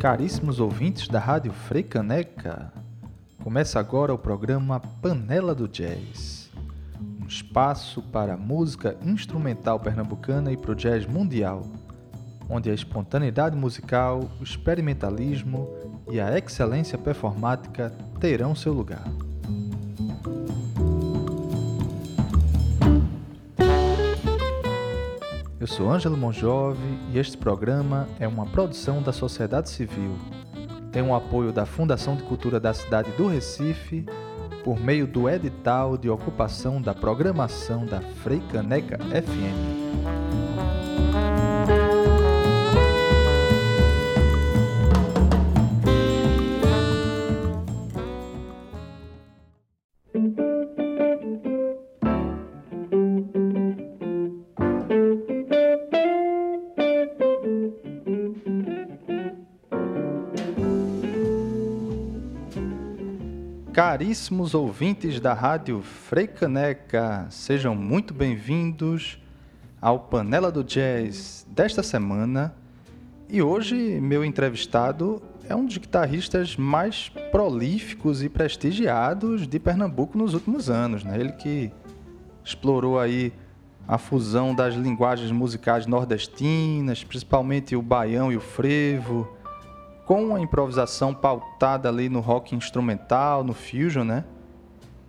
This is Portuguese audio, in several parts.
Caríssimos ouvintes da Rádio Freicaneca, começa agora o programa Panela do Jazz, um espaço para a música instrumental pernambucana e para o jazz mundial, onde a espontaneidade musical, o experimentalismo e a excelência performática terão seu lugar. Eu sou Ângelo Monjove e este programa é uma produção da sociedade civil. Tem o apoio da Fundação de Cultura da cidade do Recife por meio do edital de ocupação da programação da Freicaneca FM. Caríssimos ouvintes da Rádio Freicaneca, sejam muito bem-vindos ao Panela do Jazz desta semana. E hoje, meu entrevistado é um dos guitarristas mais prolíficos e prestigiados de Pernambuco nos últimos anos. Né? Ele que explorou aí a fusão das linguagens musicais nordestinas, principalmente o baião e o frevo, com a improvisação pautada ali no rock instrumental, no fusion, né?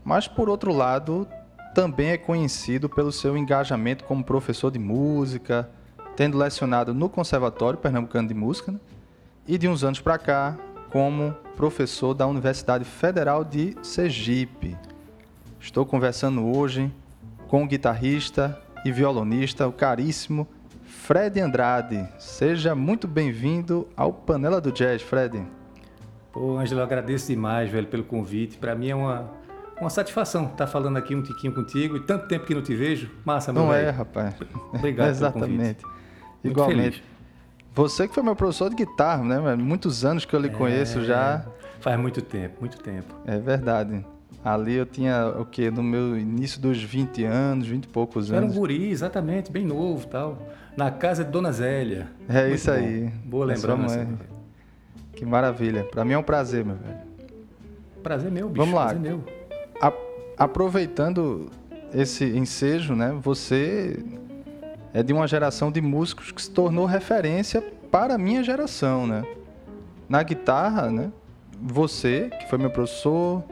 Mas por outro lado, também é conhecido pelo seu engajamento como professor de música, tendo lecionado no Conservatório Pernambucano de Música, né? e de uns anos para cá como professor da Universidade Federal de Sergipe. Estou conversando hoje com o guitarrista e violonista, o caríssimo Fred Andrade. Seja muito bem-vindo ao Panela do Jazz, Fred. Pô, Ângelo, agradeço demais, velho, pelo convite. Para mim é uma, uma satisfação estar falando aqui um tiquinho contigo e tanto tempo que não te vejo. Massa, meu Não velho. é, rapaz. Obrigado Exatamente. pelo convite. Muito Igualmente. feliz. Você que foi meu professor de guitarra, né? Muitos anos que eu lhe conheço já. Faz muito tempo, muito tempo. É verdade. Ali eu tinha o quê? No meu início dos 20 anos, 20 e poucos Eu era um anos. guri, exatamente, bem novo tal. Na casa de Dona Zélia. É Muito isso bom. aí. Boa lembrança. Que maravilha. Pra mim é um prazer, meu velho. Prazer meu, bicho. Vamos lá. Prazer meu. A- aproveitando esse ensejo, né? Você é de uma geração de músicos que se tornou referência para a minha geração, né? Na guitarra, né? Você, que foi meu professor,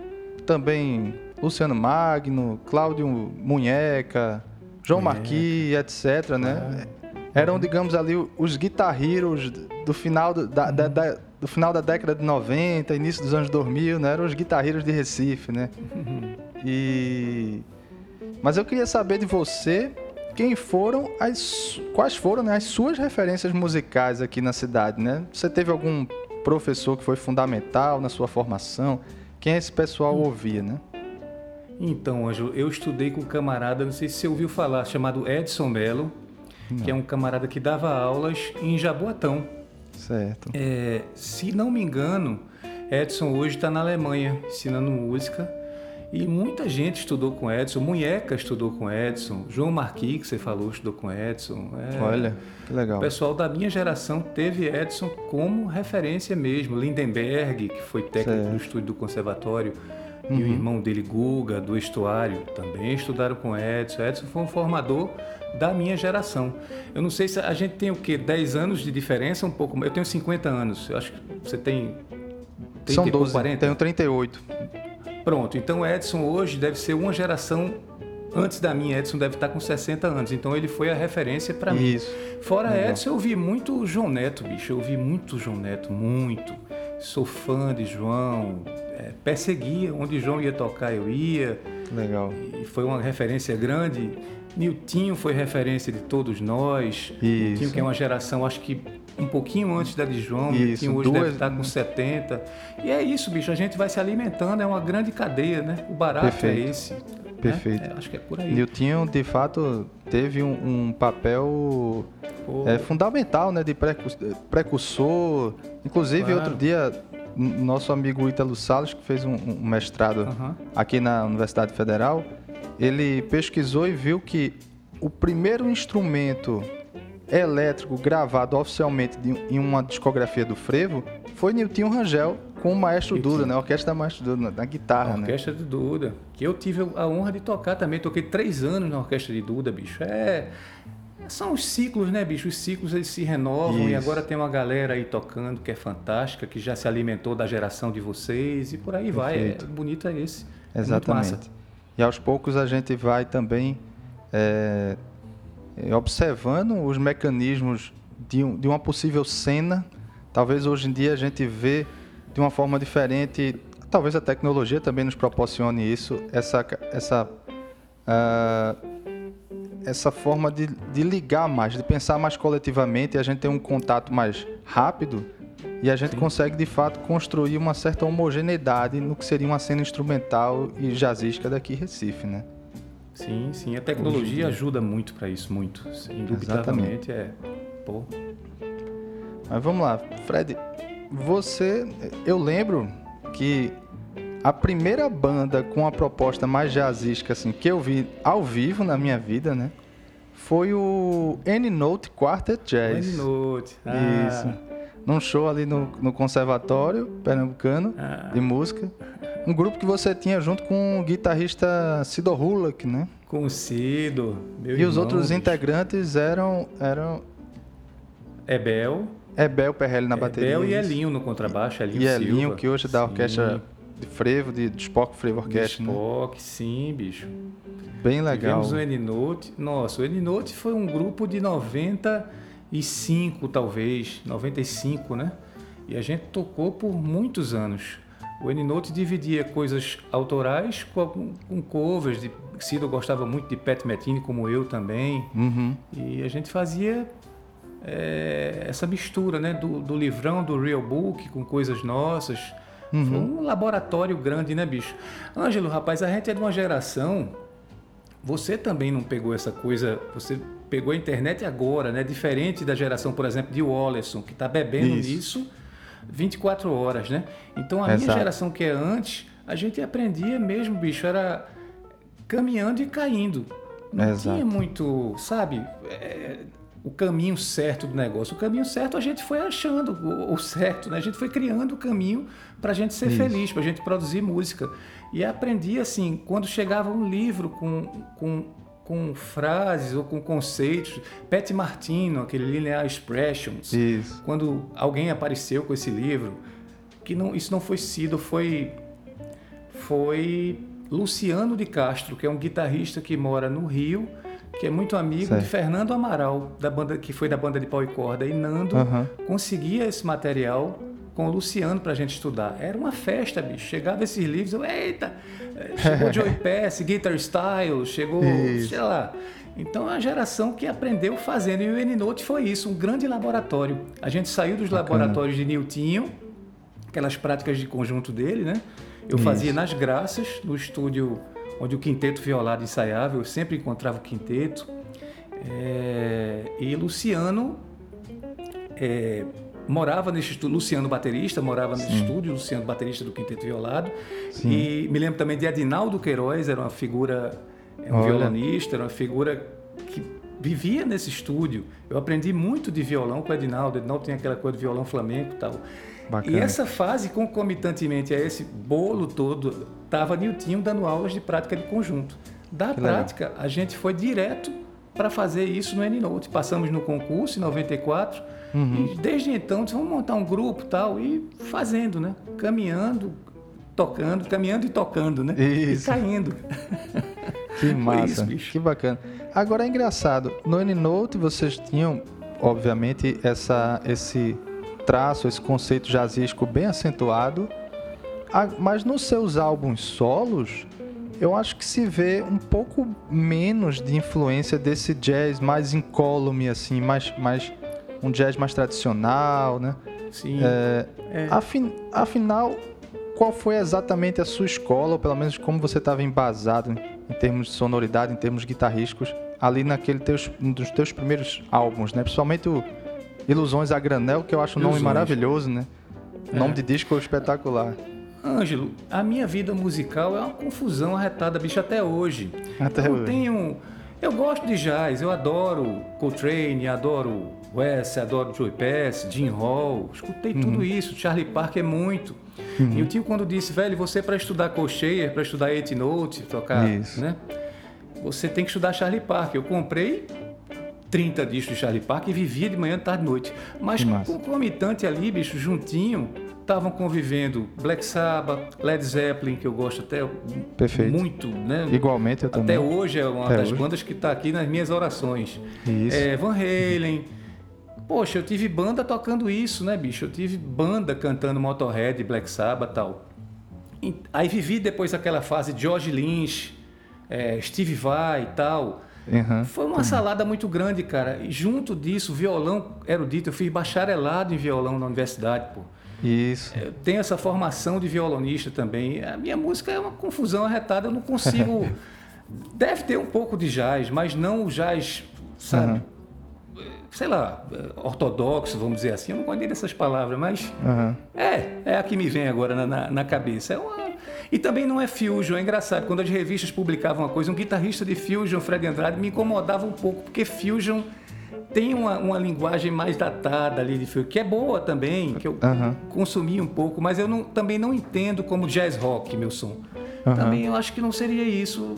também Luciano Magno, Cláudio Munheca, João. Marquis, etc, né? Eram, digamos ali, os guitarreiros do final do, da, da- da- do final da década de 90, início dos anos 2000, né? Eram os guitarreiros de Recife, né? E mas eu queria saber de você quem foram as quais foram né, as suas referências musicais aqui na cidade, né? Você teve algum professor que foi fundamental na sua formação? Quem esse pessoal ouvia, né? Então, Ângelo, eu estudei com um camarada, não sei se você ouviu falar, chamado Edson Mello, que é um camarada que dava aulas em Jaboatão. Certo. É, se não me engano, Edson hoje está na Alemanha ensinando música. E muita gente estudou com Edson. Munheca estudou com Edson. João Marquis, que você falou, estudou com Edson. É, Olha, que legal. O pessoal da minha geração teve Edson como referência mesmo. Lindenberg, que foi técnico Certo. Uhum. do estúdio do conservatório, e o irmão dele, Guga, do Estuário, também estudaram com Edson. Edson foi um formador da minha geração. Eu não sei se a gente tem o quê? 10 anos de diferença, um pouco. Eu tenho 50 anos. Eu acho que você tem 30 São e pouco, 12, 40. tenho 38. Pronto, então Edson hoje deve ser uma geração antes da minha. Edson deve estar com 60 anos, então ele foi a referência para mim. Isso. Fora Legal. Edson, eu ouvi muito João Neto, bicho. Eu ouvi muito João Neto, muito. Sou fã de João. É, perseguia, onde João ia tocar, eu ia. Legal. E foi uma referência grande. Niltinho foi referência de todos nós. Niltinho, Isso. que é uma geração, acho que um pouquinho antes da de João. Isso, Niltinho hoje duas- deve estar com 70. E é isso, bicho. A gente vai se alimentando, é uma grande cadeia, né? O barato Perfeito. é esse. né? Perfeito. É, acho que é por aí. Niltinho, de fato, teve um, um papel Pô, é, fundamental, né? De precu- precursor. Inclusive, Claro. outro dia, nosso amigo Ítalo Salles, que fez um, um mestrado aham. aqui na Universidade Federal, ele pesquisou e viu que o primeiro instrumento elétrico gravado oficialmente de, em uma discografia do frevo foi Nilton Rangel com o Maestro Nilton. Duda, né? A orquestra da Maestro Duda, na guitarra, a né? Orquestra de Duda, que eu tive a honra de tocar também. Toquei três anos na orquestra de Duda, bicho. É... São os ciclos, né, bicho? Os ciclos eles se renovam Isso. e agora tem uma galera aí tocando que é fantástica, que já se alimentou da geração de vocês e por aí Perfeito. vai. É, bonito é esse. É Exatamente. É e aos poucos a gente vai também é, observando os mecanismos de, um, de uma possível cena. Talvez hoje em dia a gente vê de uma forma diferente, talvez a tecnologia também nos proporcione isso, essa, essa, uh, essa forma de, de ligar mais, de pensar mais coletivamente, e a gente tem um contato mais rápido e a gente Sim. consegue de fato construir uma certa homogeneidade no que seria uma cena instrumental e jazzística daqui em Recife, né? Sim, sim. A tecnologia ajuda muito para isso, muito. Indubitavelmente é. Pô. Mas vamos lá, Fred. Você, eu lembro que a primeira banda com a proposta mais jazzística assim que eu vi ao vivo na minha vida, né? Foi o N-Note Quartet Jazz. N-Note. Ah. Isso. Num show ali no, no Conservatório Pernambucano ah. de música. Um grupo que você tinha junto com o guitarrista Cido Hulak, né? Com o Cido, meu E irmão, os outros bicho. integrantes eram eram Ebel, Ebel Perrelli na bateria. Ebel e Elinho no contrabaixo, Elinho E Elinho, Silva. que hoje é da orquestra de frevo, de, de Spock Frevo Orquestra. De Spock, né? sim, bicho. Bem legal. Tivemos o N-Note. Nossa, o N-Note foi um grupo de 95, talvez, 95, né? E a gente tocou por muitos anos. O N-Note dividia coisas autorais com, com covers. De, Cido gostava muito de Pat Metini, como eu também. Uhum. E a gente fazia é, essa mistura né? Do, do, livrão, do real book, com coisas nossas. Uhum. Foi um laboratório grande, né, bicho? Ângelo, rapaz, a gente é de uma geração... Você também não pegou essa coisa... Você pegou a internet agora, né? Diferente da geração, por exemplo, de Wallerson, que está bebendo Isso. nisso 24 horas, né? Então a Exato. minha geração que é antes, a gente aprendia mesmo, bicho, era caminhando e caindo. Não Exato. tinha muito, sabe, é, o caminho certo do negócio. O caminho certo a gente foi achando o, o certo, né? A gente foi criando o caminho para a gente ser Isso. feliz, para a gente produzir música. E aprendi assim, quando chegava um livro com, com com frases ou com conceitos. Pat Martino, aquele Linear Expressions. Isso. Quando alguém apareceu com esse livro, que não, isso não foi sido, foi foi Luciano de Castro, que é um guitarrista que mora no Rio, que é muito amigo certo. de Fernando Amaral, da banda que foi da banda de pau e corda, e Nando uhum. conseguia esse material com o Luciano para a gente estudar. Era uma festa, bicho. Chegava esses livros, eu, eita, eh, chegou Joey Pass, Guitar Style, chegou, isso. sei lá. Então, é a geração que aprendeu fazendo. E o N-Note foi isso, um grande laboratório. A gente saiu dos Bacana. laboratórios de Niltinho, aquelas práticas de conjunto dele, né? Eu isso. fazia nas graças, no estúdio onde o quinteto violado ensaiava, eu sempre encontrava o quinteto. É... E Luciano é morava nesse estúdio, Luciano baterista, morava nesse Sim. estúdio, Luciano baterista do Quinteto Violado. Sim. E me lembro também de Adinaldo Queiroz, era uma figura, é um Olha. violonista, era uma figura que vivia nesse estúdio. Eu aprendi muito de violão com o Edinaldo. O Edinaldo tem aquela coisa de violão flamenco e tal. Bacana. E essa fase, concomitantemente a esse bolo todo, estava Niltinho dando aulas de prática de conjunto. Da que prática, legal. a gente foi direto para fazer isso no N-Note. Passamos no concurso em 94 Uhum. E desde então, disse, vamos montar um grupo tal, e fazendo, né? Caminhando, tocando, caminhando e tocando, né? Isso. E caindo. Que massa, isso, que bacana. Agora é engraçado, no N-Note vocês tinham, obviamente, essa, esse traço, esse conceito jazzístico bem acentuado, mas nos seus álbuns solos, eu acho que se vê um pouco menos de influência desse jazz mais incólume, assim, mais, mais um jazz mais tradicional, né? Sim. É, é. Afin, afinal, qual foi exatamente a sua escola, ou pelo menos como você estava embasado em termos de sonoridade, em termos guitarrísticos, ali naquele teus, um dos teus primeiros álbuns, né? Principalmente o Ilusões a Granel, que eu acho um nome maravilhoso, né? É. Nome de disco espetacular. Ângelo, a minha vida musical é uma confusão arretada, bicho, até hoje. Até eu hoje. tenho Eu gosto de jazz, eu adoro Coltrane, adoro West, adoro Joey Pass, Jim Hall, escutei uhum. tudo isso, Charlie Parker muito. Uhum. E o tio quando disse, velho, você para estudar Colcheia, para estudar Eight Note, tocar, isso. né? Você tem que estudar Charlie Parker. Eu comprei 30 discos de Charlie Parker e vivia de manhã, tarde e noite. Mas concomitante ali, bicho, juntinho, estavam convivendo Black Sabbath, Led Zeppelin, que eu gosto até Perfeito. muito, né? Igualmente eu também. Até hoje é uma até das hoje. bandas que está aqui nas minhas orações. Isso. É, Van Halen. Poxa, eu tive banda tocando isso, né, bicho? Eu tive banda cantando Motorhead, Black Sabbath e tal. Aí vivi depois aquela fase de George Lynch, é, Steve Vai e tal. Uhum. Foi uma salada muito grande, cara. E junto disso, violão erudito. Eu fiz bacharelado em violão na universidade, pô. Isso. Eu tenho essa formação de violonista também. A minha música é uma confusão arretada. Eu não consigo. Deve ter um pouco de jazz, mas não o jazz, sabe? Uhum. Sei lá, ortodoxo, vamos dizer assim. Eu não gosto dessas palavras, mas uhum. é, é a que me vem agora na, na, na cabeça. É uma e também não é fusion, é engraçado. Quando as revistas publicavam uma coisa, um guitarrista de fusion, Fred Andrade, me incomodava um pouco, porque fusion tem uma, uma linguagem mais datada ali de fusion, que é boa também, que eu uhum. consumi um pouco, mas eu não, também não entendo como jazz rock, meu som. Uhum. Também eu acho que não seria isso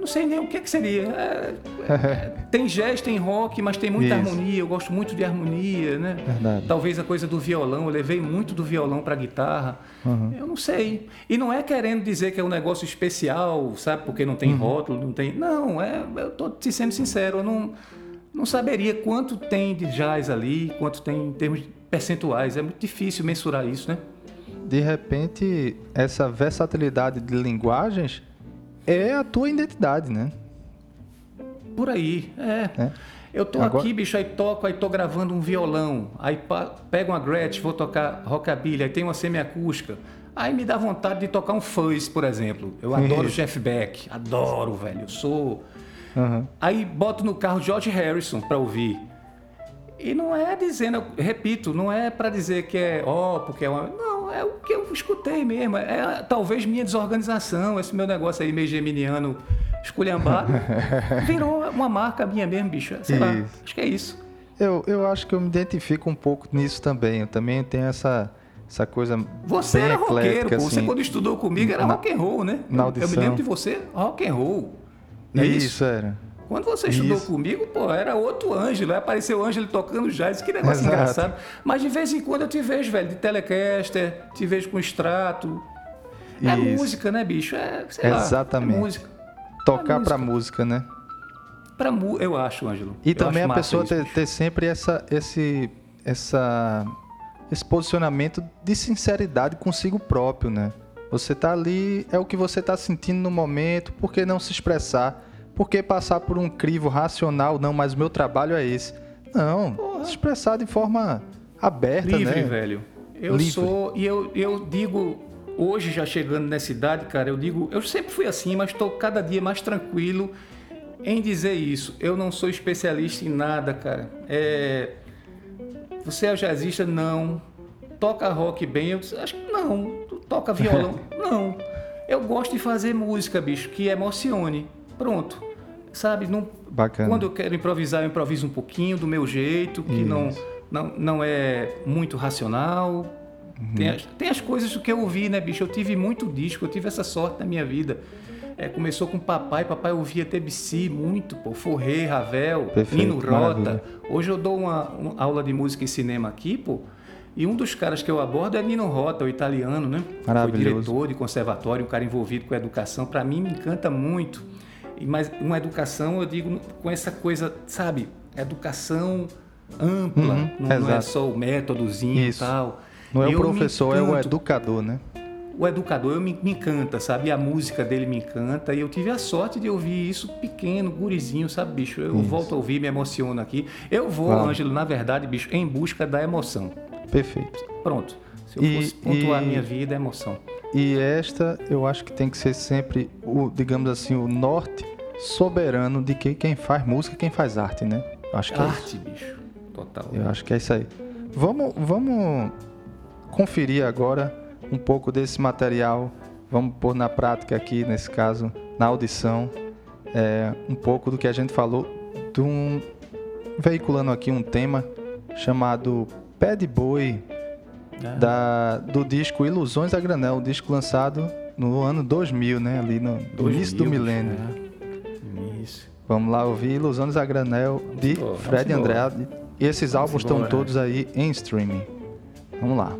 não sei nem o que, é que seria. É, é, tem jazz, tem rock, mas tem muita Isso. harmonia. Eu gosto muito de harmonia, né? Verdade. Talvez a coisa do violão, eu levei muito do violão para a guitarra. Uhum. Eu não sei. E não é querendo dizer que é um negócio especial, sabe? Porque não tem uhum. rótulo, não tem. Não, é. Eu tô te sendo sincero, eu não, não saberia quanto tem de jazz ali, quanto tem em termos percentuais. É muito difícil mensurar isso, né? De repente, essa versatilidade de linguagens é a tua identidade, né? Por aí, é. é. Eu tô Agora... aqui, bicho, aí toco, aí tô gravando um violão, aí pego uma Gretsch, vou tocar rockabilly, aí tem uma semiacústica. Aí me dá vontade de tocar um fuzz, por exemplo. Eu adoro Jeff Beck, adoro, velho. Eu sou. Uhum. Aí boto no carro George Harrison para ouvir. E não é dizendo, repito, não é para dizer que é ó, oh, porque é uma. Não, é o que eu escutei mesmo. É talvez minha desorganização, esse meu negócio aí meio geminiano esculhambado, virou uma marca minha mesmo, bicho. Sei isso. lá, acho que é isso. Eu, eu acho que eu me identifico um pouco nisso também. Eu também tenho essa, essa coisa Você era roqueiro, pô. Assim, você quando estudou comigo era na, rock and roll, né? Na audição. Eu me lembro de você, rock and roll. É isso, isso era. Quando você estudou Isso. comigo, pô, era outro Ângelo. Aí apareceu o Ângelo tocando jazz. Que negócio Exato. engraçado. Mas de vez em quando eu te vejo, velho, de Telecaster, te vejo com extrato. É Isso. música, né, bicho? É, sei Exatamente. Lá, é música. Tocar é música. pra música, né? Pra mu eu acho, Ângelo. E eu também a pessoa ter, ter, sempre essa, esse, essa, esse posicionamento de sinceridade consigo próprio, né? Você tá ali, é o que você tá sentindo no momento, por que não se expressar? Por que passar por um crivo racional? Não, mas o meu trabalho é esse. Não, Porra. se expressar de forma aberta, Livre, né? velho. Eu Livre. sou, e eu, eu digo, hoje já chegando nessa idade, cara, eu digo, eu sempre fui assim, mas estou cada dia mais tranquilo em dizer isso. Eu não sou especialista em nada, cara. É... Você é jazzista? Não. Toca rock bem? Eu acho que não. Toca violão? não. Eu gosto de fazer música, bicho, que emocione. Pronto. Sabe? Não, Bacana. Quando eu quero improvisar, eu improviso um pouquinho do meu jeito, que não, não, não é muito racional. Uhum. Tem, as, tem as coisas que eu ouvi, né, bicho? Eu tive muito disco, eu tive essa sorte na minha vida. É, começou com papai, papai ouvia TBC muito, pô, Forré, Ravel, Perfeito, Nino Rota. Maravilha. Hoje eu dou uma, uma, aula de música e cinema aqui, pô, e um dos caras que eu abordo é Nino Rota, o italiano, né? Foi diretor de conservatório, um cara envolvido com a educação. Para mim, me encanta muito mas uma educação, eu digo, com essa coisa, sabe, educação ampla, uhum, não, não, é só o métodozinho Isso. e tal. Não é o professor, é o educador, né? O educador eu me, me, encanta, sabe? A música dele me encanta. E eu tive a sorte de ouvir isso pequeno, gurizinho, sabe, bicho? Eu isso. volto a ouvir, me emociono aqui. Eu vou, claro. Ângelo, na verdade, bicho, em busca da emoção. Perfeito. Pronto. Se eu e, fosse pontuar e... a minha vida, é emoção. E esta, eu acho que tem que ser sempre o, digamos assim, o norte soberano de que quem faz música, quem faz arte, né? Acho que é arte, é bicho. Total. Eu acho que é isso aí. Vamos, vamos conferir agora um pouco desse material. Vamos pôr na prática aqui, nesse caso, na audição. é, um pouco do que a gente falou, de um, veiculando aqui um tema chamado Pé de Boi, ah. da, do disco Ilusões a Granel, um disco lançado no ano 2000, né? Ali no 2000, início do milênio. É. Vamos lá ouvir Ilusões a Granel de Fred Andrade. E esses álbuns estão todos aí em streaming. Vamos lá.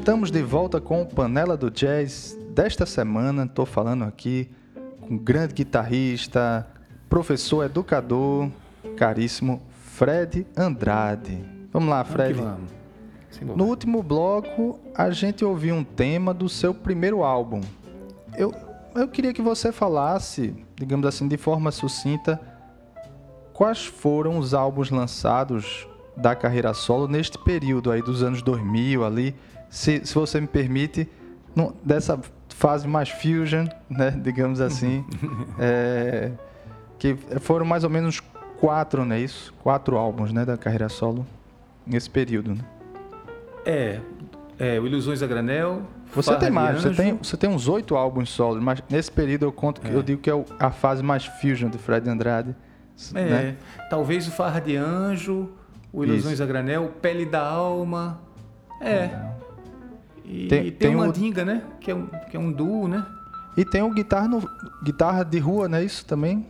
Estamos de volta com o Panela do Jazz desta semana. Estou falando aqui com um grande guitarrista, professor, educador, caríssimo Fred Andrade. Vamos lá, Fred. Vamos vamos. No último bloco, a gente ouviu um tema do seu primeiro álbum. Eu, eu queria que você falasse, digamos assim, de forma sucinta, quais foram os álbuns lançados da carreira solo neste período aí dos anos 2000 ali, se, se você me permite, no, dessa fase mais fusion, né, digamos assim, é, que foram mais ou menos quatro, né, isso? Quatro álbuns, né, da carreira solo nesse período, né? É, é o Ilusões a Granel. Você tem mais, você tem, você tem uns oito álbuns solos, mas nesse período eu conto que é. eu digo que é a fase mais fusion do Fred Andrade. É, né? talvez o Farra de Anjo, o Ilusões Isso. a Granel, Pele da Alma. É. E tem, tem, tem o Mandinga, né? Que é, um, que é um duo, né? E tem o Guitarra, no, Guitarra de Rua, não é isso também?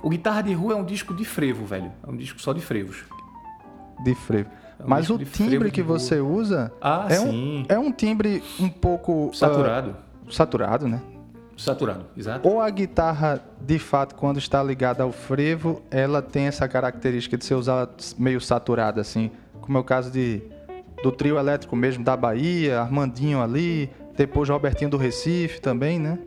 O Guitarra de Rua é um disco de frevo, velho. É um disco só de frevos. De frevo. É um Mas o timbre que você usa ah, é, sim. Um, é um timbre um pouco... Saturado. Uh, saturado, né? Saturado, exato. Ou a guitarra, de fato, quando está ligada ao frevo, ela tem essa característica de ser usada meio saturada, assim, como é o caso de, do trio elétrico mesmo da Bahia, Armandinho ali, depois Robertinho do Recife também, né?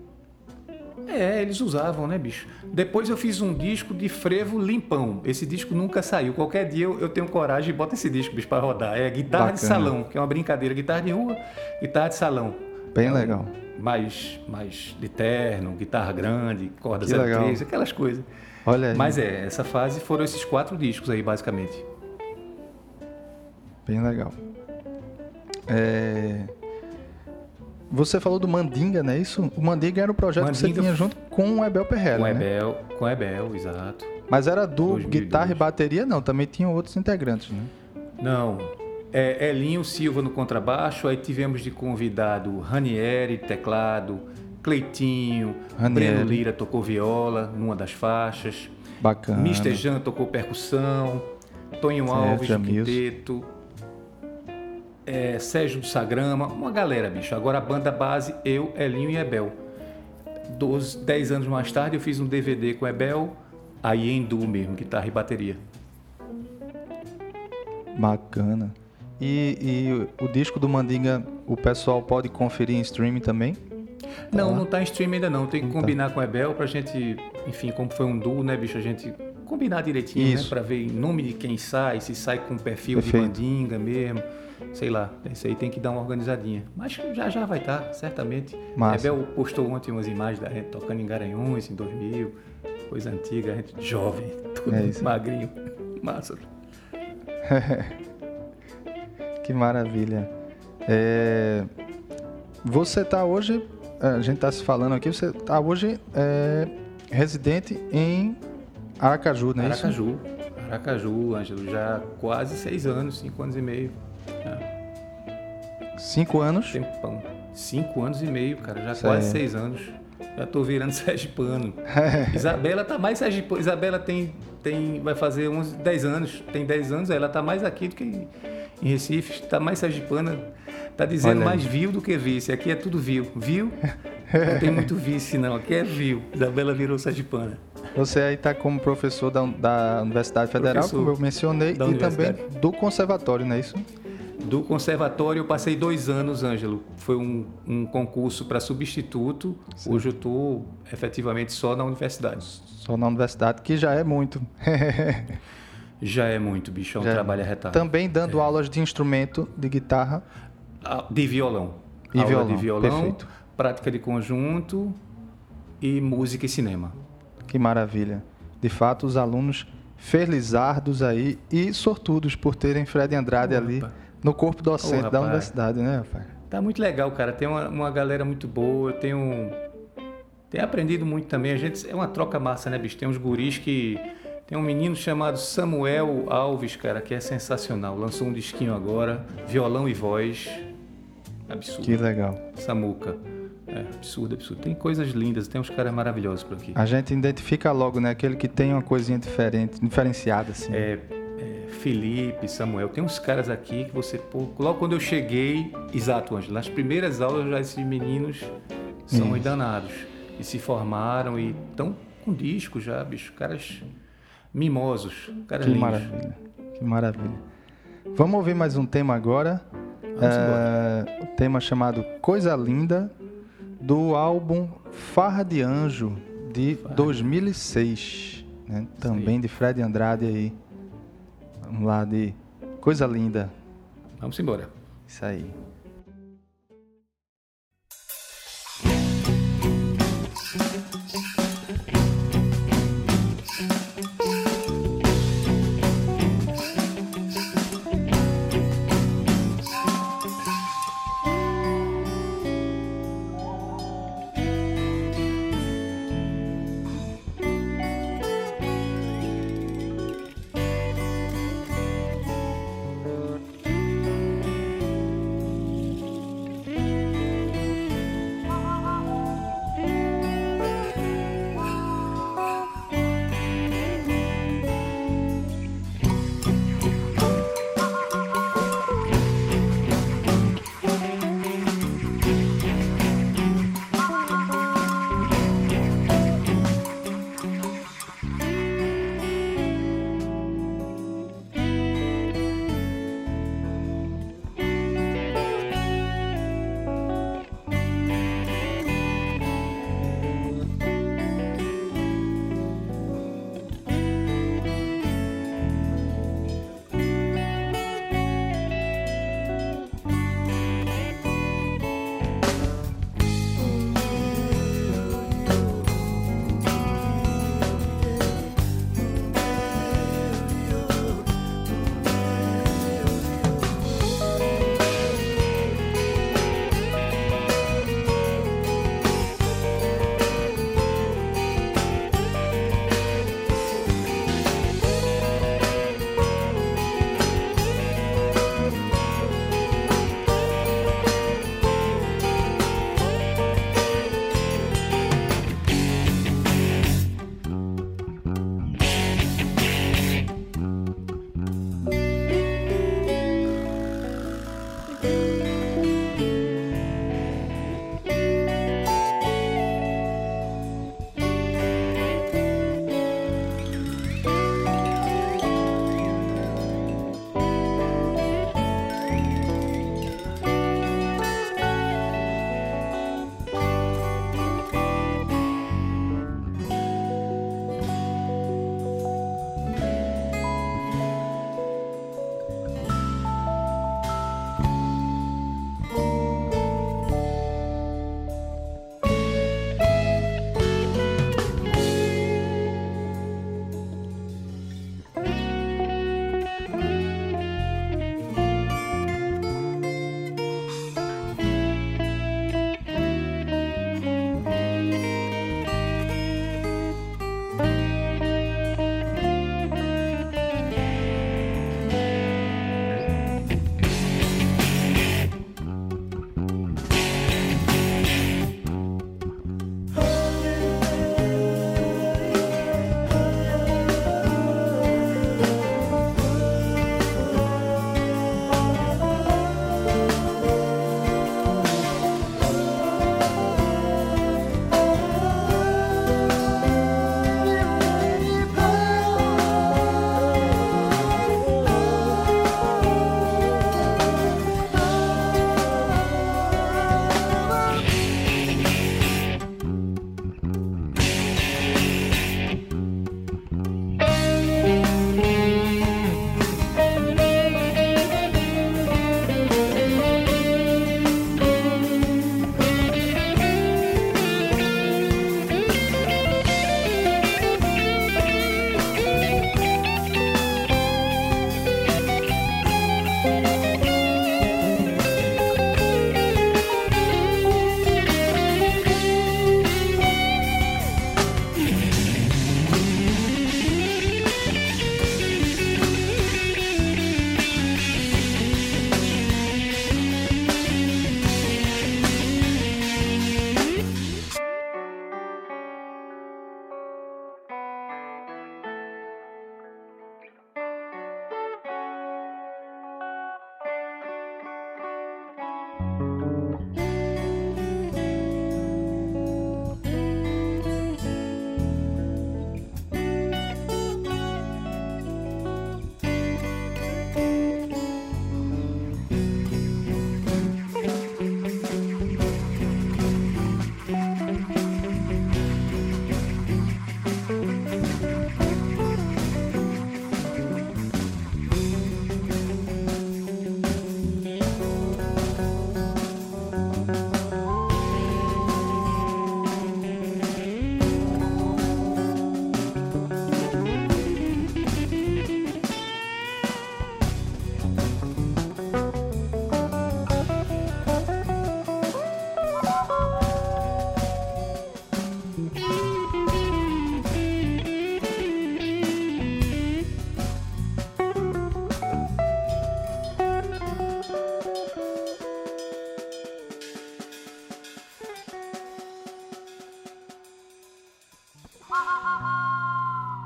É, eles usavam, né, bicho? Depois eu fiz um disco de frevo limpão. Esse disco nunca saiu. Qualquer dia eu, eu tenho coragem e boto esse disco, bicho, para rodar. É guitarra Bacana. de salão, que é uma brincadeira. Guitarra de rua, guitarra de salão. Bem é legal. Mais, mais de terno, guitarra grande, corda 03, aquelas coisas. Olha aí. Mas é, essa fase foram esses quatro discos aí, basicamente. Bem legal. É... Você falou do Mandinga, não é isso? O Mandinga era o projeto Mandinga que você tinha junto com o Ebel Perrella, com né? Ebel, Com o Ebel, exato. Mas era do 2002. guitarra e bateria, não? Também tinham outros integrantes, né? Não. É, Elinho Silva no contrabaixo, aí tivemos de convidado Ranieri, teclado, Cleitinho, Ranieri. Breno Lira tocou viola numa das faixas. Bacana. Mr. Jean tocou percussão, Tonho certo, Alves no quinteto, é, Sérgio do Sagrama, uma galera, bicho. Agora a banda base, eu, Elinho e Ebel. Doze, dez anos mais tarde eu fiz um DVD com Ebel, aí em duo mesmo, guitarra e bateria. Bacana. E, e, o disco do Mandinga, o pessoal pode conferir em streaming também? Não, tá não está em streaming ainda não. Tem que então. combinar com o Ebel pra gente, enfim, como foi um duo, né, bicho? A gente combinar direitinho, né, Isso. né? Pra ver em nome de quem sai, se sai com perfil Perfeito. de Mandinga mesmo sei lá, isso aí tem que dar uma organizadinha. Mas já já vai estar, tá, certamente. Massa. Rebel postou ontem umas imagens da gente tocando em Garanhuns em 2000, coisa antiga, a gente jovem, tudo é magrinho. Massa. que maravilha. É... Você está hoje, a gente está se falando aqui, você está hoje é, residente em Aracaju, não é Aracaju. Aracaju. Ângelo, já há quase seis anos, cinco anos e meio. É. Cinco anos? Tempão. Cinco anos e meio, cara. Já quase é. seis anos. Já tô virando sergipano. É. Isabela tá mais sergipano. Isabela tem, tem, vai fazer uns dez anos. Tem dez anos, ela tá mais aqui do que em Recife. Tá mais sergipana. Tá dizendo mais viu do que vice. Aqui é tudo viu. Viu? Não tem muito vice, não. Aqui é viu. Isabela virou sergipana. Você aí está como professor da, da Universidade Federal, professor como eu mencionei, e também do conservatório, não é isso? Do conservatório eu passei dois anos, Ângelo. Foi um, um concurso para substituto. Sim. Hoje eu estou efetivamente só na universidade. Só na universidade, que já é muito. já é muito, bicho. É um já é trabalho arretado. Também dando é. aulas de instrumento, de guitarra? Ah, de violão. E Aula violão, de violão, perfeito. prática de conjunto e música e cinema. Que maravilha. De fato, os alunos felizardos aí e sortudos por terem Fred Andrade ali no corpo docente da universidade, né, rapaz? Tá muito legal, cara. Tem uma, uma galera muito boa. Eu tenho, tenho aprendido muito também. A gente é uma troca massa, né, bicho? Tem uns guris que tem um menino chamado Samuel Alves, cara, que é sensacional. Lançou um disquinho agora, violão e voz. Absurdo. Que legal. Samuca. É, absurdo, absurdo. Tem coisas lindas, tem uns caras maravilhosos por aqui. A gente identifica logo, né? Aquele que tem uma coisinha diferente, diferenciada, assim. É, é Felipe, Samuel, tem uns caras aqui que você, pô, logo quando eu cheguei, exato, Ângelo, nas primeiras aulas já esses meninos são Isso. danados e se formaram e estão com disco já, bicho, caras mimosos, caras que lindos. maravilha, que maravilha. Vamos ouvir mais um tema agora. É, o tema chamado Coisa Linda, do álbum Farra de Anjo, de Farra. 2006. Né? Também de Fred Andrade aí. Vamos lá, de Coisa Linda. Vamos embora. Isso aí.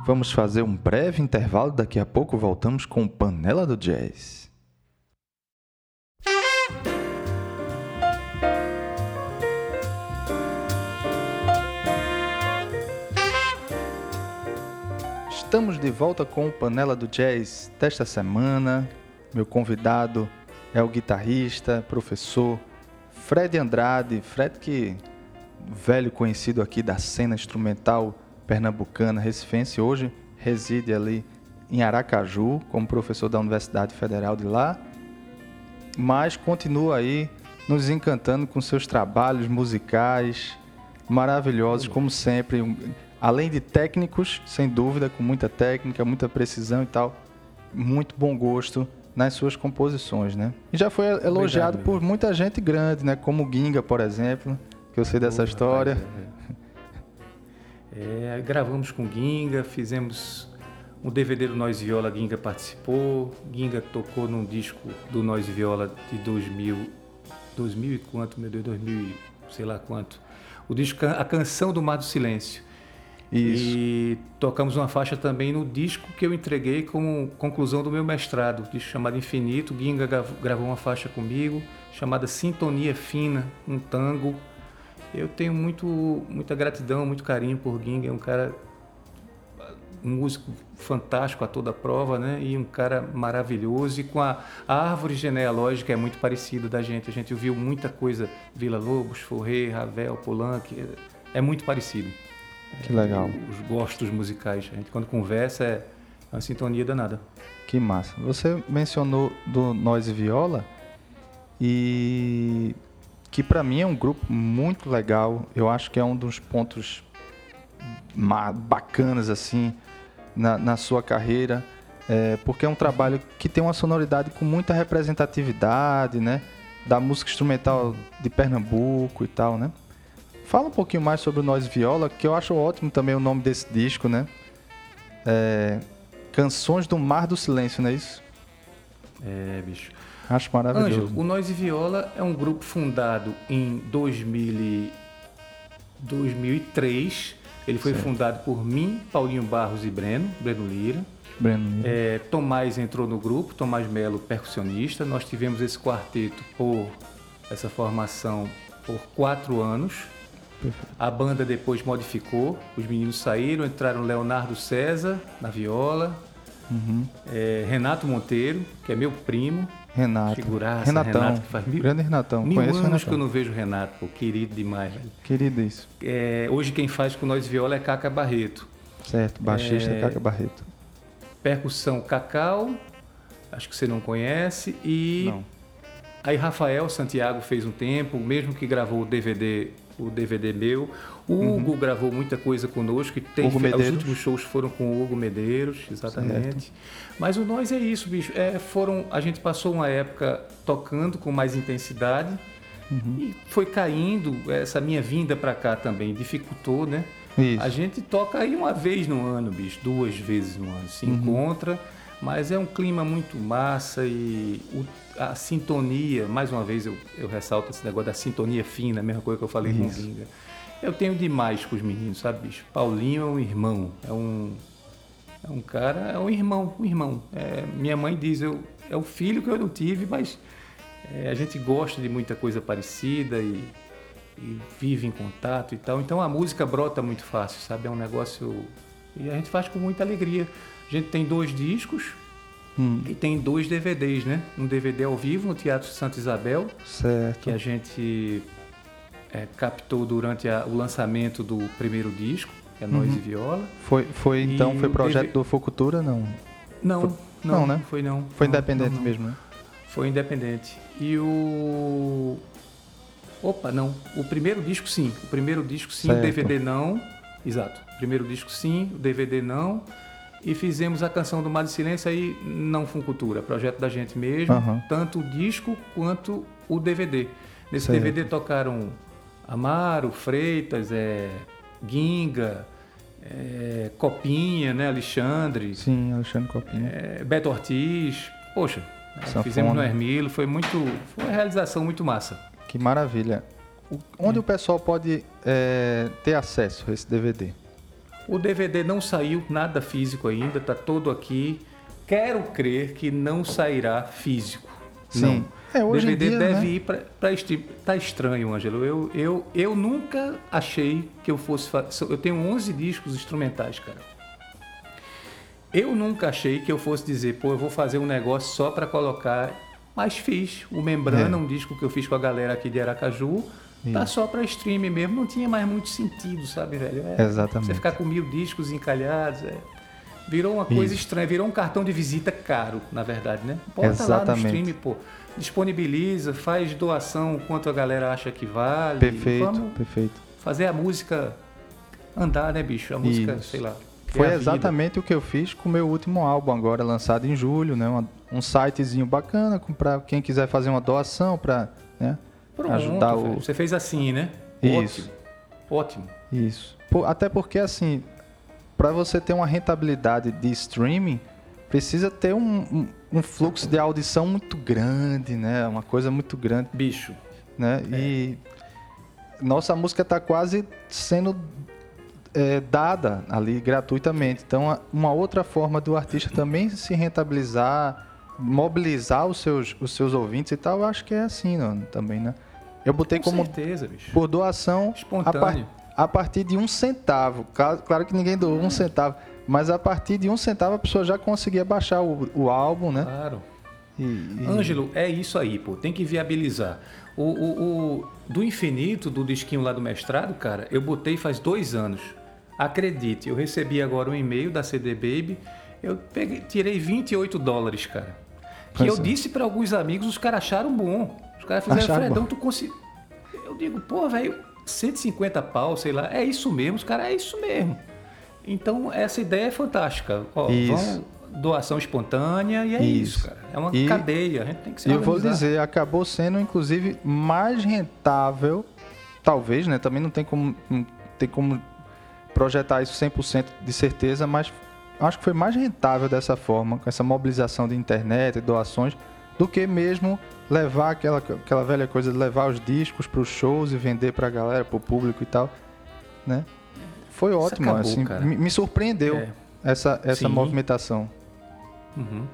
Vamos fazer um breve intervalo, daqui a pouco voltamos com Panela do Jazz. Estamos de volta com o Panela do Jazz desta semana. Meu convidado é o guitarrista, professor Fred Andrade. Fred que velho conhecido aqui da cena instrumental pernambucana, recifense, hoje reside ali em Aracaju, como professor da Universidade Federal de lá, mas continua aí nos encantando com seus trabalhos musicais maravilhosos, como sempre. Além de técnicos, sem dúvida, com muita técnica, muita precisão e tal, muito bom gosto nas suas composições, né? E já foi elogiado Obrigado, por muita gente grande, né? Como Ginga, por exemplo, que eu sei dessa história. Rapaz, é, é. É, gravamos com Ginga, fizemos um DVD do Nós Viola, Ginga participou. Ginga tocou num disco do Nós Viola de 2000, 2000 e quanto, meu Deus, 2000 sei lá quanto. O disco A Canção do Mar do Silêncio. Isso. E tocamos uma faixa também no disco que eu entreguei como conclusão do meu mestrado, disco chamado Infinito. Ginga gravou uma faixa comigo chamada Sintonia Fina, um tango eu tenho muito, muita gratidão, muito carinho por Ging, é um cara um músico fantástico a toda prova, né? E um cara maravilhoso e com a, a árvore genealógica é muito parecido da gente. A gente ouviu muita coisa, Vila Lobos, Forré, Ravel, Polanco, é muito parecido. Que legal. É, os gostos musicais. A gente quando conversa é uma sintonia danada. Que massa. Você mencionou do Nós e Viola e que para mim é um grupo muito legal. Eu acho que é um dos pontos bacanas assim na, na sua carreira, é, porque é um trabalho que tem uma sonoridade com muita representatividade, né? Da música instrumental de Pernambuco e tal, né? Fala um pouquinho mais sobre o Nós Viola, que eu acho ótimo também o nome desse disco, né? É, Canções do Mar do Silêncio, não é isso? É, bicho. Acho maravilhoso. Ângelo, o Nós e Viola é um grupo fundado em 2000 2003. Ele foi certo. fundado por mim, Paulinho Barros e Breno, Breno Lira. Breno Lira. É, Tomás entrou no grupo, Tomás Melo, percussionista. Nós tivemos esse quarteto por essa formação por quatro anos. A banda depois modificou, os meninos saíram, entraram Leonardo César na viola, uhum. é, Renato Monteiro, que é meu primo, Renato. Figuraça, Renatão. Renato, que faz Grande Renatão. Mil Conheço anos Renatão. que eu não vejo o Renato, pô, querido demais, velho. Querido isso. É, hoje quem faz com nós viola é Caca Barreto. Certo, baixista é, Caca Barreto. Percussão Cacau, acho que você não conhece. E não. aí Rafael Santiago fez um tempo, mesmo que gravou o DVD, o DVD meu. O uhum. Hugo gravou muita coisa conosco. Tem, Hugo Os últimos shows foram com o Hugo Medeiros, exatamente. Certo. Mas o nós é isso, bicho. É, foram, a gente passou uma época tocando com mais intensidade uhum. e foi caindo. Essa minha vinda para cá também dificultou, né? Isso. A gente toca aí uma vez no ano, bicho, duas vezes no ano. Se uhum. encontra, mas é um clima muito massa e o, a sintonia, mais uma vez eu, eu ressalto esse negócio da sintonia fina, a mesma coisa que eu falei Isso. com o Ginga eu tenho demais com os meninos, sabe, bicho? Paulinho é um irmão, é um, é um cara, é um irmão, um irmão. É, minha mãe diz, eu, é o filho que eu não tive, mas é, a gente gosta de muita coisa parecida e, e, vive em contato e tal. Então a música brota muito fácil, sabe? É um negócio. E a gente faz com muita alegria. A gente tem dois discos hum. e tem dois DVDs, né? Um DVD ao vivo no Teatro Santa Isabel, certo. que a gente é, captou durante a, o lançamento do primeiro disco, que é Nós uhum. e Viola. Foi, foi então, foi projeto do Focultura, não? Não, foi, não, não, né? Foi não. Foi não, independente não. mesmo, né? Foi independente. E o... Opa, não. O primeiro disco, sim. O primeiro disco, sim. Certo. O DVD, não. Exato. O primeiro disco, sim. O DVD, não. E fizemos a canção do Mar de Silêncio aí, não Funcultura. Projeto da gente mesmo. Uhum. Tanto o disco quanto o DVD. Nesse certo. DVD tocaram Amaro, Freitas, é, Guinga, é, Copinha, né? Alexandre. Sim, Alexandre Copinha. É, Beto Ortiz. Poxa, Sanfona. fizemos no Hermilo, foi muito. Foi uma realização muito massa. Que maravilha. O, onde é. o pessoal pode é, ter acesso a esse DVD? O DVD não saiu nada físico ainda, tá todo aqui. Quero crer que não sairá físico. Sim. Não. É, hoje DVD dia, deve né? ir para stream. Tá estranho, Ângelo. Eu, eu, eu nunca achei que eu fosse. Eu tenho 11 discos instrumentais, cara. Eu nunca achei que eu fosse dizer, pô, eu vou fazer um negócio só para colocar. Mas fiz. O Membrana, é. um disco que eu fiz com a galera aqui de Aracaju, tá só para stream mesmo. Não tinha mais muito sentido, sabe, velho? É, Exatamente. Você ficar com mil discos encalhados. É. Virou uma coisa Isso. estranha, virou um cartão de visita caro, na verdade, né? Bota Exatamente. lá no stream, pô disponibiliza, faz doação quanto a galera acha que vale. Perfeito, Vamos perfeito. Fazer a música andar, né, bicho? A música, Isso. sei lá. Foi exatamente o que eu fiz com o meu último álbum, agora lançado em julho, né? um sitezinho bacana para quem quiser fazer uma doação para né? Ajudar o. Você fez assim, né? Isso. Ótimo. Ótimo. Isso. Até porque assim, para você ter uma rentabilidade de streaming, precisa ter um, um, um, fluxo de audição muito grande, né? Uma coisa muito grande. Bicho. Né? É. E nossa música está quase sendo é, dada ali gratuitamente. Então, uma outra forma do artista também se rentabilizar, mobilizar os seus, os seus ouvintes e tal, eu acho que é assim não, também, né? Eu botei Com como certeza, bicho. por doação a, par, a, partir de um centavo. Claro, claro que ninguém doou um centavo mas a partir de um centavo a pessoa já conseguia baixar o, o álbum, né? Claro. E, e... Ângelo, é isso aí, pô. Tem que viabilizar. O, o, o, do infinito, do disquinho lá do mestrado, cara, eu botei faz dois anos. Acredite, eu recebi agora um e-mail da CD Baby. Eu peguei, tirei 28 dólares, cara. Que pois eu é. disse para alguns amigos, os caras acharam bom. Os caras fizeram, acharam Fredão, bom. tu conseguiu. Eu digo, pô, velho, 150 pau, sei lá. É isso mesmo, os caras, é isso mesmo. Então, essa ideia é fantástica. Ó, isso. doação espontânea e é isso, isso cara. É uma e, cadeia, a gente tem que se eu vou dizer, acabou sendo, inclusive, mais rentável, talvez, né? Também não tem como, não tem como projetar isso 100% de certeza, mas acho que foi mais rentável dessa forma, com essa mobilização de internet e doações, do que mesmo levar aquela, aquela velha coisa de levar os discos para os shows e vender para a galera, para o público e tal, né? Foi ótimo, acabou, assim, me, me, surpreendeu é. essa, essa movimentação. Uhum.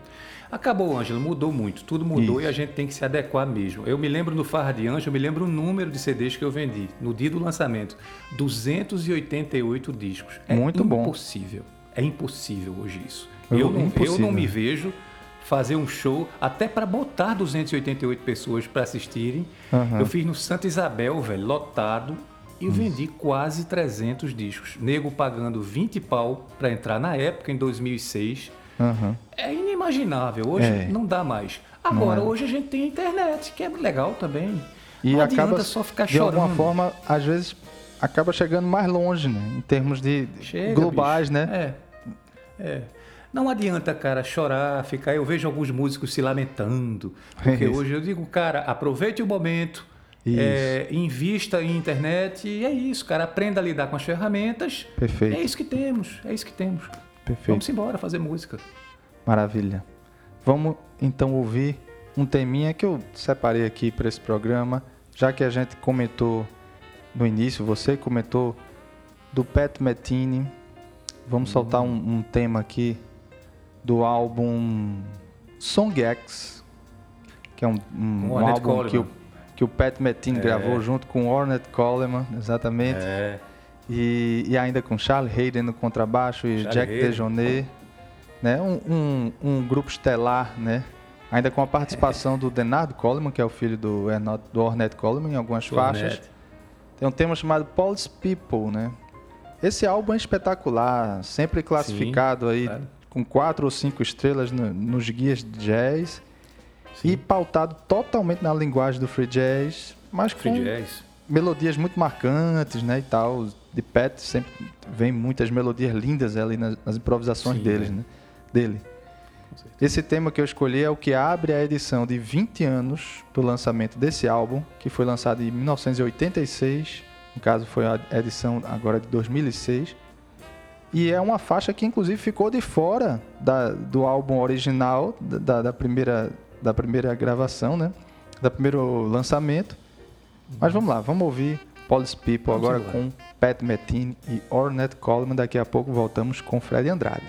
Acabou, Ângelo, mudou muito, tudo mudou Isso. e a gente tem que se adequar mesmo. Eu me lembro no Farra de Anjo, eu me lembro o número de CDs que eu vendi no dia do lançamento: 288 discos. É muito bom. impossível. É impossível hoje isso. Eu, eu, não, eu não me vejo fazer um show até para botar 288 pessoas para assistirem. Uhum. Eu fiz no Santa Isabel, velho, lotado e Isso. vendi quase 300 discos. Nego pagando 20 pau para entrar na época, em 2006. Uhum. É inimaginável. Hoje é. não dá mais. Agora, é. hoje a gente tem a internet, que é legal também. E não acaba só ficar de chorando. De alguma forma, às vezes, acaba chegando mais longe, né? Em termos de Chega, globais, bicho. né? É. É. Não adianta, cara, chorar, ficar. Eu vejo alguns músicos se lamentando. Porque hoje eu digo, cara, aproveite o momento, é, invista em internet e é isso, cara. Aprenda a lidar com as ferramentas. Perfeito. É isso que temos, é isso que temos. Perfeito. Vamos embora fazer música. Maravilha. Vamos então ouvir um teminha que eu separei aqui para esse programa, já que a gente comentou no início, você comentou do Pat Metini. Vamos uhum. soltar um, um, tema aqui do álbum Song X, que é um, um, um álbum que eu que o Pat Metin é. gravou junto com Ornette Coleman, exatamente. É. E, e, ainda com Charlie Hayden no contrabaixo e Charlie Jack DeJohnette, né? Um, um, grupo estelar, né? Ainda com a participação do Denard Coleman, que é o filho do, do Ornette Coleman, em algumas faixas. Tem um tema chamado Paul's People, né? Esse álbum é espetacular, sempre classificado Sim, aí claro. com quatro ou cinco estrelas no, nos guias de jazz. Sim. e pautado totalmente na linguagem do free jazz, mas free com jazz. melodias muito marcantes, né, e tal. De Pat sempre vem muitas melodias lindas ali nas, nas improvisações Sim, deles, é. né, dele. Esse tema que eu escolhi é o que abre a edição de 20 anos do lançamento desse álbum, que foi lançado em 1986, no caso foi a edição agora de 2006. E é uma faixa que inclusive ficou de fora da, do álbum original, da, da primeira da primeira gravação, né? Da primeiro lançamento. Mas vamos lá, vamos ouvir Police People, Vamos agora embora. com Pat Metini e Ornette Coleman. Daqui a pouco voltamos com Fred Andrade.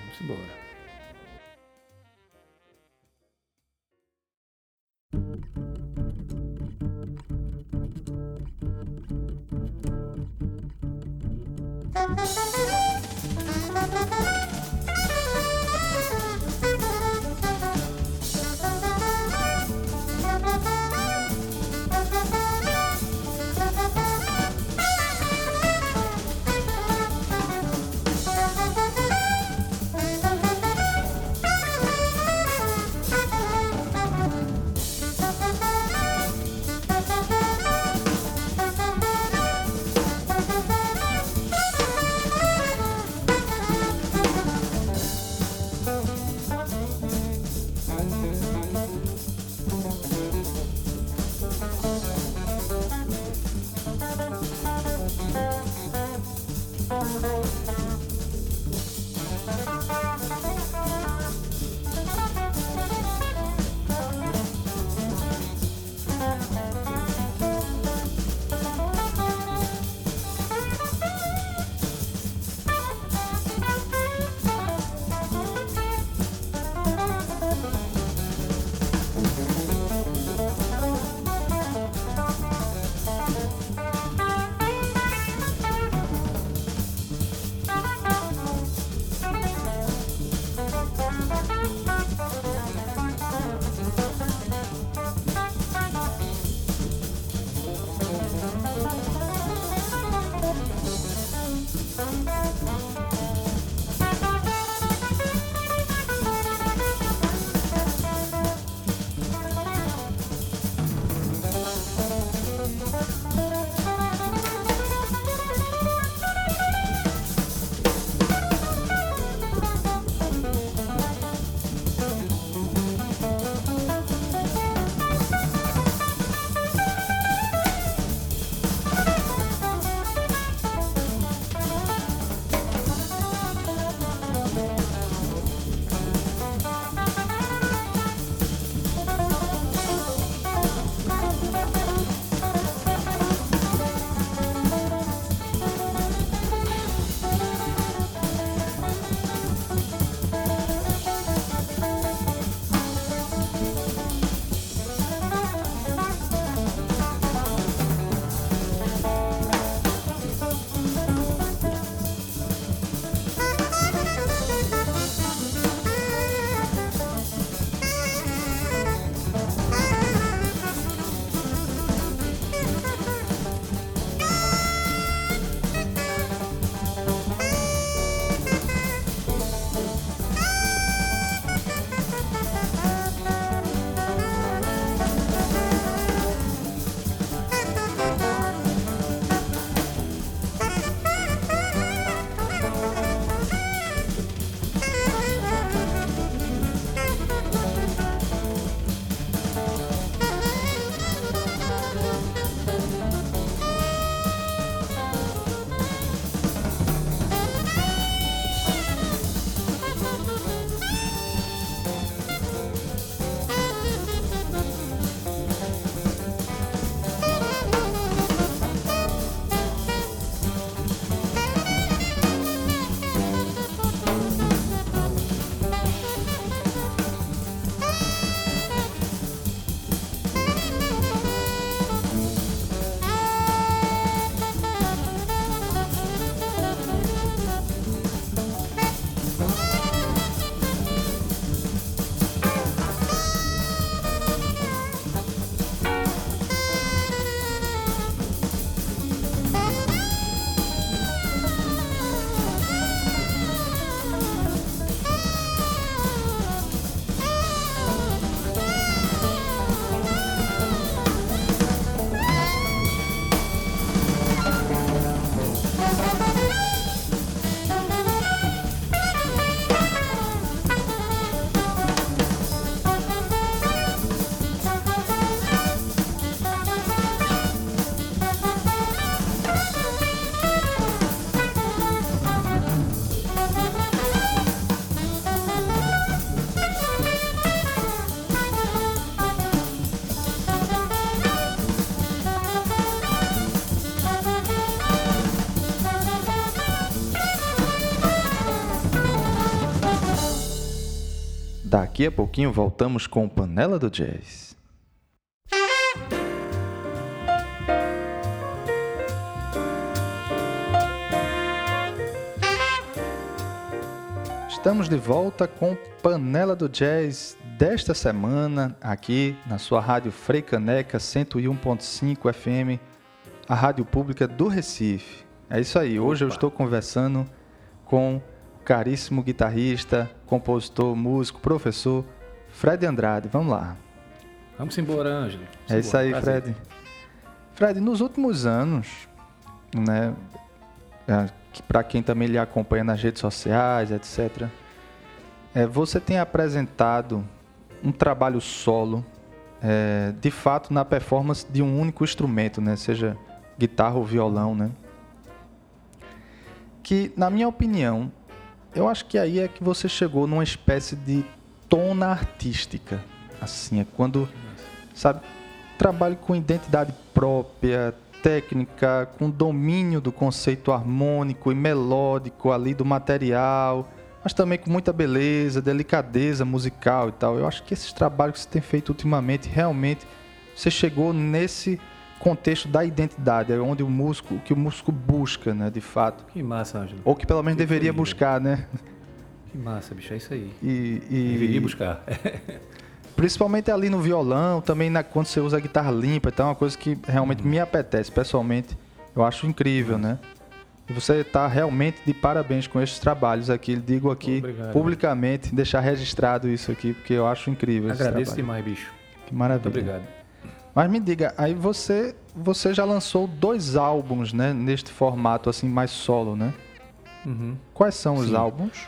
Vamos embora. Thank you Daqui a pouquinho voltamos com Panela do Jazz. Estamos de volta com Panela do Jazz desta semana, aqui na sua rádio Freicaneca 101.5 FM, a rádio pública do Recife. É isso aí, hoje Opa. eu estou conversando com caríssimo guitarrista, compositor, músico, professor, Fred Andrade. Vamos lá. Vamos embora, Ângelo. é isso aí, Prazer. Fred. Fred, nos últimos anos, né, é, para quem também lhe acompanha nas redes sociais, etc. É, você tem apresentado um trabalho solo, é, de fato, na performance de um único instrumento, né? seja guitarra ou violão, né? Que, na minha opinião, eu acho que aí é que você chegou numa espécie de tona artística. Assim, é quando, sabe, trabalho com identidade própria, técnica, com domínio do conceito harmônico e melódico ali do material, mas também com muita beleza, delicadeza musical e tal. Eu acho que esses trabalhos que você tem feito ultimamente, realmente, você chegou nesse contexto da identidade, é onde o músico, que o músico busca, né, de fato. Que massa, Ângelo. Ou que pelo menos que deveria buscar, né? Que massa, bicho, é isso aí. E, e... Deveria buscar. Principalmente ali no violão, também na, quando você usa a guitarra limpa, então é uma coisa que realmente uhum. me apetece, pessoalmente. Eu acho incrível, né? E você está realmente de parabéns com esses trabalhos aqui. Digo aqui Obrigado. publicamente, deixar registrado isso aqui, porque eu acho incrível. Agradeço demais, bicho. Que maravilha. Muito obrigado. Mas me diga, aí você você já lançou dois álbuns, né? Neste formato assim mais solo, né? Uhum. Quais são os álbuns?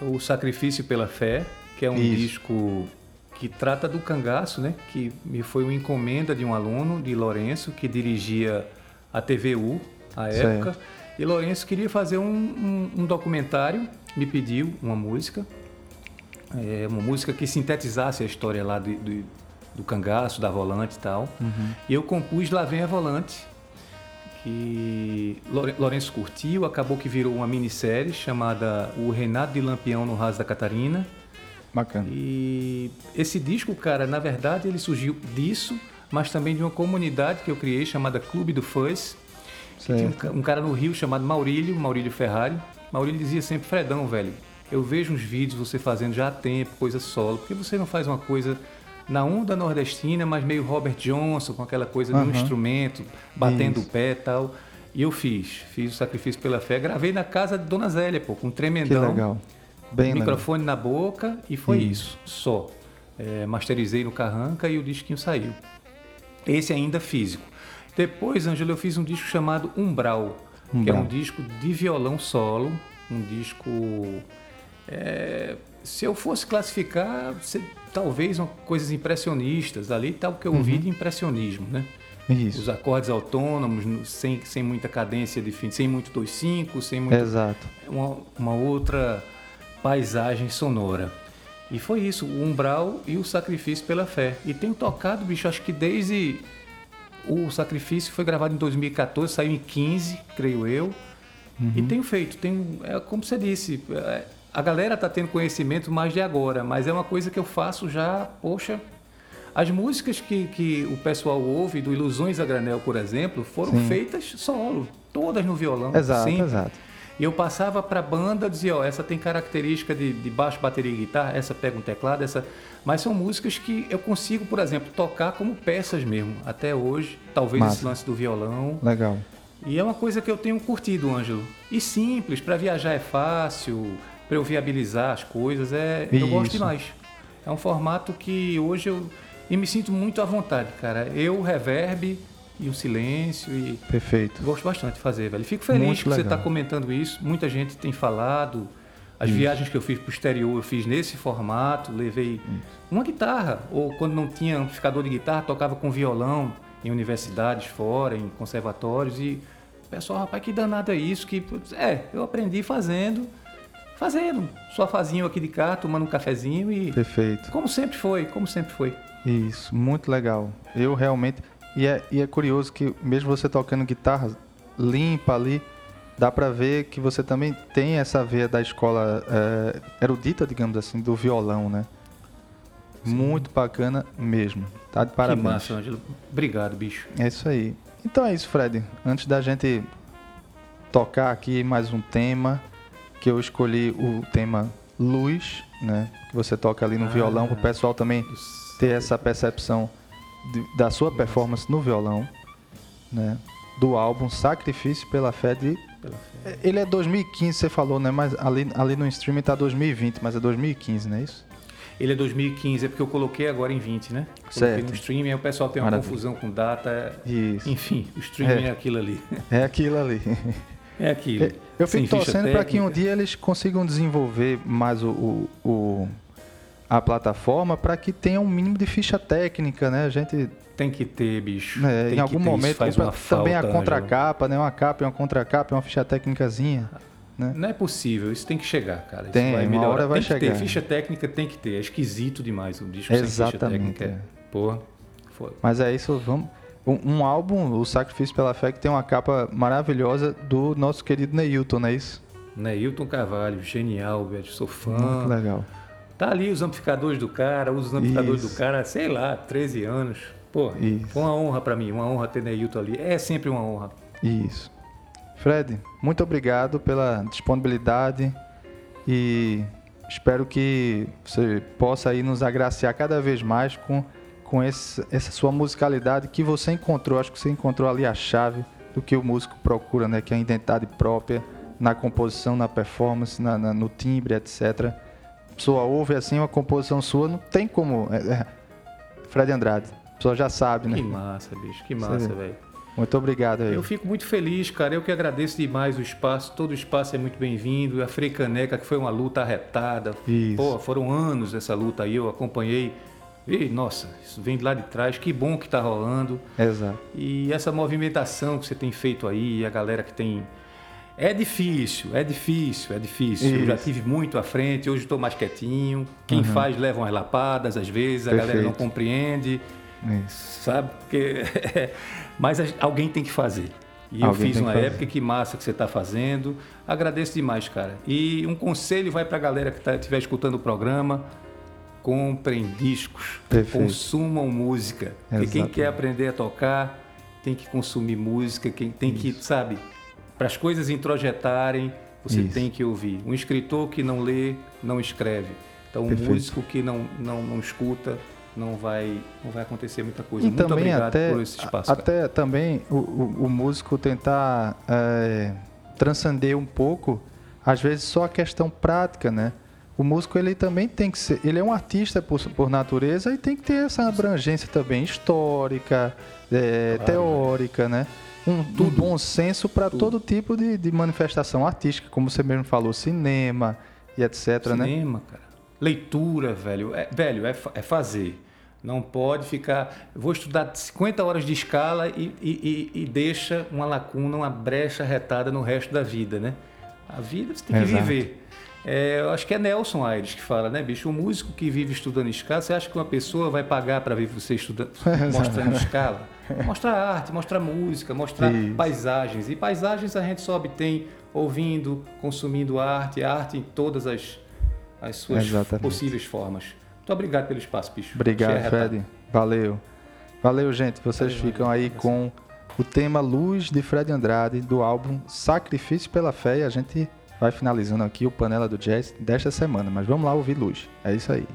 O Sacrifício pela Fé, que é um Isso. disco que trata do cangaço, né? Que me foi uma encomenda de um aluno, de Lourenço, que dirigia a TVU à época. Certo. E Lourenço queria fazer um, um, um, documentário, me pediu uma música, é, uma música que sintetizasse a história lá do, do, do cangaço, da volante e tal. Uhum. E eu compus Lá Vem a Volante, que Lourenço curtiu, acabou que virou uma minissérie chamada O Renato de Lampião no Raso da Catarina. Bacana. E esse disco, cara, na verdade ele surgiu disso, mas também de uma comunidade que eu criei chamada Clube do Fuzz. Tinha um, um cara no Rio chamado Maurílio, Maurílio Ferrari. Maurílio dizia sempre, Fredão, velho, eu vejo uns vídeos você fazendo já há tempo, coisa solo, porque você não faz uma coisa na onda nordestina, mas meio Robert Johnson, com aquela coisa uhum. um instrumento, batendo Isso. o pé e tal. E eu fiz, fiz o sacrifício pela fé, gravei na casa de Dona Zélia, pô, com um tremendão. Que legal. Bem microfone na boca e foi isso, isso só. É, masterizei no Carranca e o disquinho saiu. Esse ainda físico. Depois, Ângelo, eu fiz um disco chamado Umbral, Umbral. que é um disco de violão solo, um disco. É, se eu fosse classificar, talvez coisas impressionistas ali, tal que eu ouvi uhum. de impressionismo, né? Isso. Os acordes autônomos, sem, sem muita cadência de fim, sem muito 2-5, sem muito. Exato. Uma, uma outra paisagem sonora. E foi isso, o umbral e o sacrifício pela fé. E tenho tocado, bicho, acho que desde o sacrifício foi gravado em 2014, saiu em 15, creio eu. Uhum. E tenho feito, tenho, é como você disse, é, a galera está tendo conhecimento mais de agora, mas é uma coisa que eu faço já, poxa. As músicas que, que o pessoal ouve, do Ilusões a Granel, por exemplo, foram Sim. feitas solo, todas no violão. Exato, sempre. exato. E eu passava para a banda, dizia, ó, essa tem característica de, de baixo, bateria e guitarra, essa pega um teclado, essa... Mas são músicas que eu consigo, por exemplo, tocar como peças mesmo, até hoje. Talvez Massa. esse lance do violão. Legal. E é uma coisa que eu tenho curtido, Ângelo. E simples, para viajar é fácil, para eu viabilizar as coisas, é, eu gosto demais. É um formato que hoje eu e me sinto muito à vontade, cara. Eu, reverb e o silêncio e perfeito. Gosto bastante de fazer, velho. Fico feliz muito que legal. você está comentando isso. Muita gente tem falado. As isso. viagens que eu fiz para o exterior, eu fiz nesse formato. Levei isso. uma guitarra ou quando não tinha amplificador de guitarra, tocava com violão em universidades fora, em conservatórios e o pessoal, rapaz, que danado é isso? Que é, eu aprendi fazendo fazendo sofazinho aqui de cá, tomando um cafezinho e. Perfeito. Como sempre foi, como sempre foi. Isso, muito legal. Eu realmente. E é, e é curioso que, mesmo você tocando guitarra limpa ali, dá para ver que você também tem essa veia da escola é, erudita, digamos assim, do violão, né? Sim. Muito bacana mesmo. Tá de parabéns. Que massa, Ângelo. Obrigado, bicho. É isso aí. Então é isso, Fred. Antes da gente tocar aqui mais um tema, que eu escolhi o tema luz, né? Que você toca ali no ah, violão, para o pessoal também ter essa percepção de, da sua performance no violão, né? Do álbum Sacrifício pela Fé de pela fé. É, ele é 2015, você falou, né? Mas ali, ali no streaming tá 2020, mas é 2015, não é isso? Ele é 2015, é porque eu coloquei agora em 20, né? Coloquei certo. no streaming, aí o pessoal tem uma Maravilha. confusão com data. Isso. Enfim, o streaming é, é aquilo ali. É aquilo ali. É aquilo. Eu fico torcendo para que um dia eles consigam desenvolver mais o, o, o a plataforma para que tenha um mínimo de ficha técnica, né? A gente tem que ter, bicho. É, em algum momento faz uma também falta, a contracapa, né? Uma capa, uma contracapa, uma ficha técnicazinha. Né? Não é possível, isso tem que chegar, cara. Isso tem, vai uma hora vai tem chegar. Que ter. Ficha técnica tem que ter. É esquisito demais um disco Exatamente, sem ficha técnica. É. Porra, foda. Mas é isso, vamos. Um, um, álbum, O Sacrifício pela Fé, que tem uma capa maravilhosa do nosso querido Neilton, não é isso? Neilton Carvalho, genial, velho. Sou fã. Muito legal. Tá ali os amplificadores do cara, os amplificadores Isso. do cara, sei lá, 13 anos. Pô, Isso. foi uma honra para mim, uma honra ter Neilton ali. É sempre uma honra. Isso. Fred, muito obrigado pela disponibilidade e espero que você possa aí nos agraciar cada vez mais com com esse, essa sua musicalidade que você encontrou. Acho que você encontrou ali a chave do que o músico procura, né? Que é a identidade própria na composição, na performance, na, na, no timbre, etc. A pessoa ouve assim uma composição sua, não tem como. É, é, Fred Andrade, a pessoa já sabe, né? Que massa, bicho, que massa, velho. Muito obrigado aí. Eu fico muito feliz, cara. Eu que agradeço demais o espaço. Todo o espaço é muito bem-vindo. A Freicaneca, que foi uma luta arretada. Isso. Pô, foram anos essa luta aí. Eu acompanhei e, nossa, isso vem de lá de trás, que bom que está rolando. Exato. E essa movimentação que você tem feito aí, a galera que tem. É difícil, é difícil, é difícil. Isso. Eu já tive muito à frente, hoje estou mais quietinho. Quem uhum. faz leva umas lapadas às vezes, a Perfeito. galera não compreende. Isso. Sabe? Porque... Mas alguém tem que fazer. E alguém eu fiz uma época, que massa que você está fazendo. Agradeço demais, cara. E um conselho vai para a galera que estiver tá, escutando o programa comprem discos, Perfeito. consumam música. Porque quem quer aprender a tocar tem que consumir música, quem tem Isso. que, sabe, para as coisas introjetarem, você Isso. tem que ouvir. Um escritor que não lê, não escreve. Então, um Perfeito. músico que não, não, não escuta, não vai, não vai acontecer muita coisa. E Muito também obrigado até, por esse espaço. Até cara. também o, o, o, músico tentar é, transcender um pouco, às vezes, só a questão prática, né? O músico ele também tem que ser, ele é um artista por, por natureza e tem que ter essa abrangência também histórica, é, claro, teórica, né? Um, um bom senso para todo tipo de, de, manifestação artística, como você mesmo falou, cinema e etc, cinema, né? Cinema, cara. Leitura, velho. É, velho, é, é fazer. Não pode ficar. Vou estudar 50 horas de escala e, e, e, e deixa uma lacuna, uma brecha retada no resto da vida, né? A vida você tem que Exato. viver. É, eu acho que é Nelson Aires que fala, né, bicho? O músico que vive estudando escala, você acha que uma pessoa vai pagar para ver você estudando, mostrando escala? Mostrar arte, mostrar música, mostrar Isso. paisagens. E paisagens a gente só obtém ouvindo, consumindo arte, arte em todas as, as suas Exatamente. possíveis formas. Muito obrigado pelo espaço, bicho. Obrigado, Fred. Valeu. Valeu, gente. Vocês Valeu, ficam aí com o tema Luz de Fred Andrade do álbum Sacrifício pela Fé. E a gente vai finalizando aqui o Panela do Jazz desta semana. Mas vamos lá ouvir Luz. É isso aí.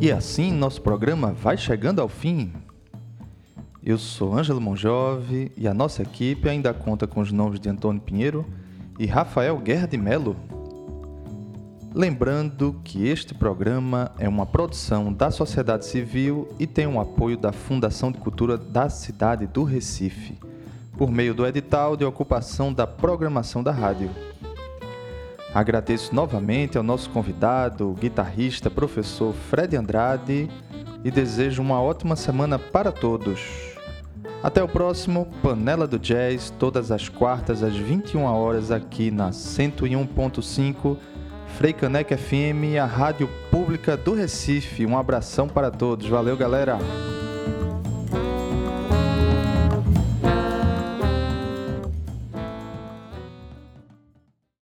E assim nosso programa vai chegando ao fim. Eu sou Ângelo Monjove e a nossa equipe ainda conta com os nomes de Antônio Pinheiro e Rafael Guerra de Melo. Lembrando que este programa é uma produção da sociedade civil e tem o um apoio da Fundação de Cultura da cidade do Recife, por meio do edital de ocupação da programação da rádio. Agradeço novamente ao nosso convidado, guitarrista, professor Fred Andrade, e desejo uma ótima semana para todos. Até o próximo Panela do Jazz, todas as quartas às 21 horas aqui na 101.5 Freicanec FM, a rádio pública do Recife. Um abração para todos. Valeu, galera!